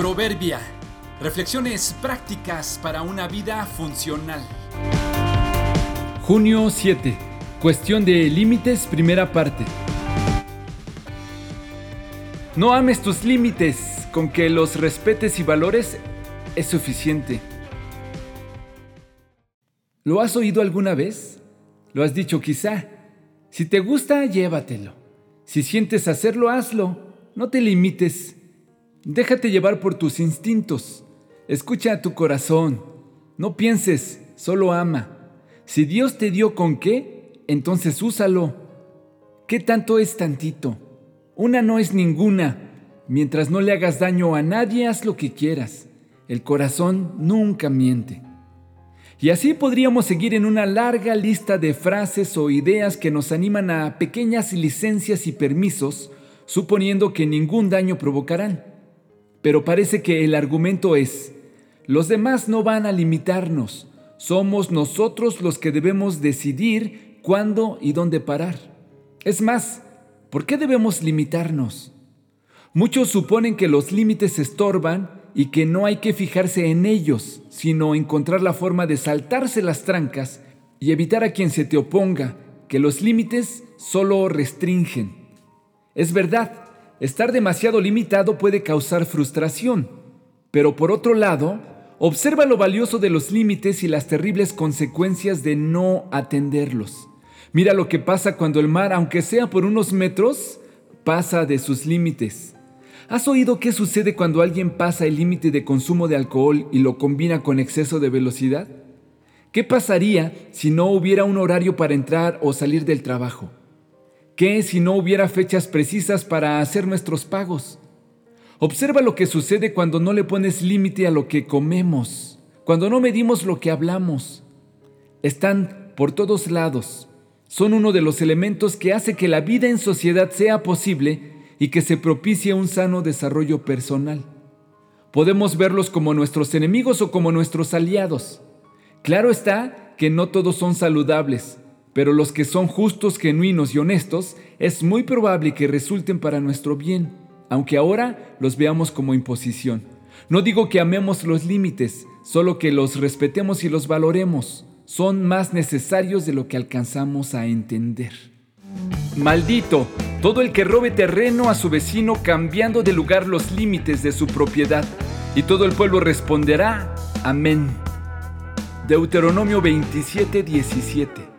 Proverbia. Reflexiones prácticas para una vida funcional. Junio 7. Cuestión de límites, primera parte. No ames tus límites, con que los respetes y valores es suficiente. ¿Lo has oído alguna vez? ¿Lo has dicho quizá? Si te gusta, llévatelo. Si sientes hacerlo, hazlo. No te limites. Déjate llevar por tus instintos. Escucha a tu corazón. No pienses, solo ama. Si Dios te dio con qué, entonces úsalo. ¿Qué tanto es tantito? Una no es ninguna. Mientras no le hagas daño a nadie, haz lo que quieras. El corazón nunca miente. Y así podríamos seguir en una larga lista de frases o ideas que nos animan a pequeñas licencias y permisos, suponiendo que ningún daño provocarán. Pero parece que el argumento es, los demás no van a limitarnos, somos nosotros los que debemos decidir cuándo y dónde parar. Es más, ¿por qué debemos limitarnos? Muchos suponen que los límites estorban y que no hay que fijarse en ellos, sino encontrar la forma de saltarse las trancas y evitar a quien se te oponga, que los límites solo restringen. Es verdad, Estar demasiado limitado puede causar frustración, pero por otro lado, observa lo valioso de los límites y las terribles consecuencias de no atenderlos. Mira lo que pasa cuando el mar, aunque sea por unos metros, pasa de sus límites. ¿Has oído qué sucede cuando alguien pasa el límite de consumo de alcohol y lo combina con exceso de velocidad? ¿Qué pasaría si no hubiera un horario para entrar o salir del trabajo? ¿Qué si no hubiera fechas precisas para hacer nuestros pagos? Observa lo que sucede cuando no le pones límite a lo que comemos, cuando no medimos lo que hablamos. Están por todos lados. Son uno de los elementos que hace que la vida en sociedad sea posible y que se propicie un sano desarrollo personal. Podemos verlos como nuestros enemigos o como nuestros aliados. Claro está que no todos son saludables, pero los que son justos, genuinos y honestos, es muy probable que resulten para nuestro bien, aunque ahora los veamos como imposición. No digo que amemos los límites, solo que los respetemos y los valoremos. Son más necesarios de lo que alcanzamos a entender. Maldito todo el que robe terreno a su vecino cambiando de lugar los límites de su propiedad. Y todo el pueblo responderá, amén. Deuteronomio 27, 17.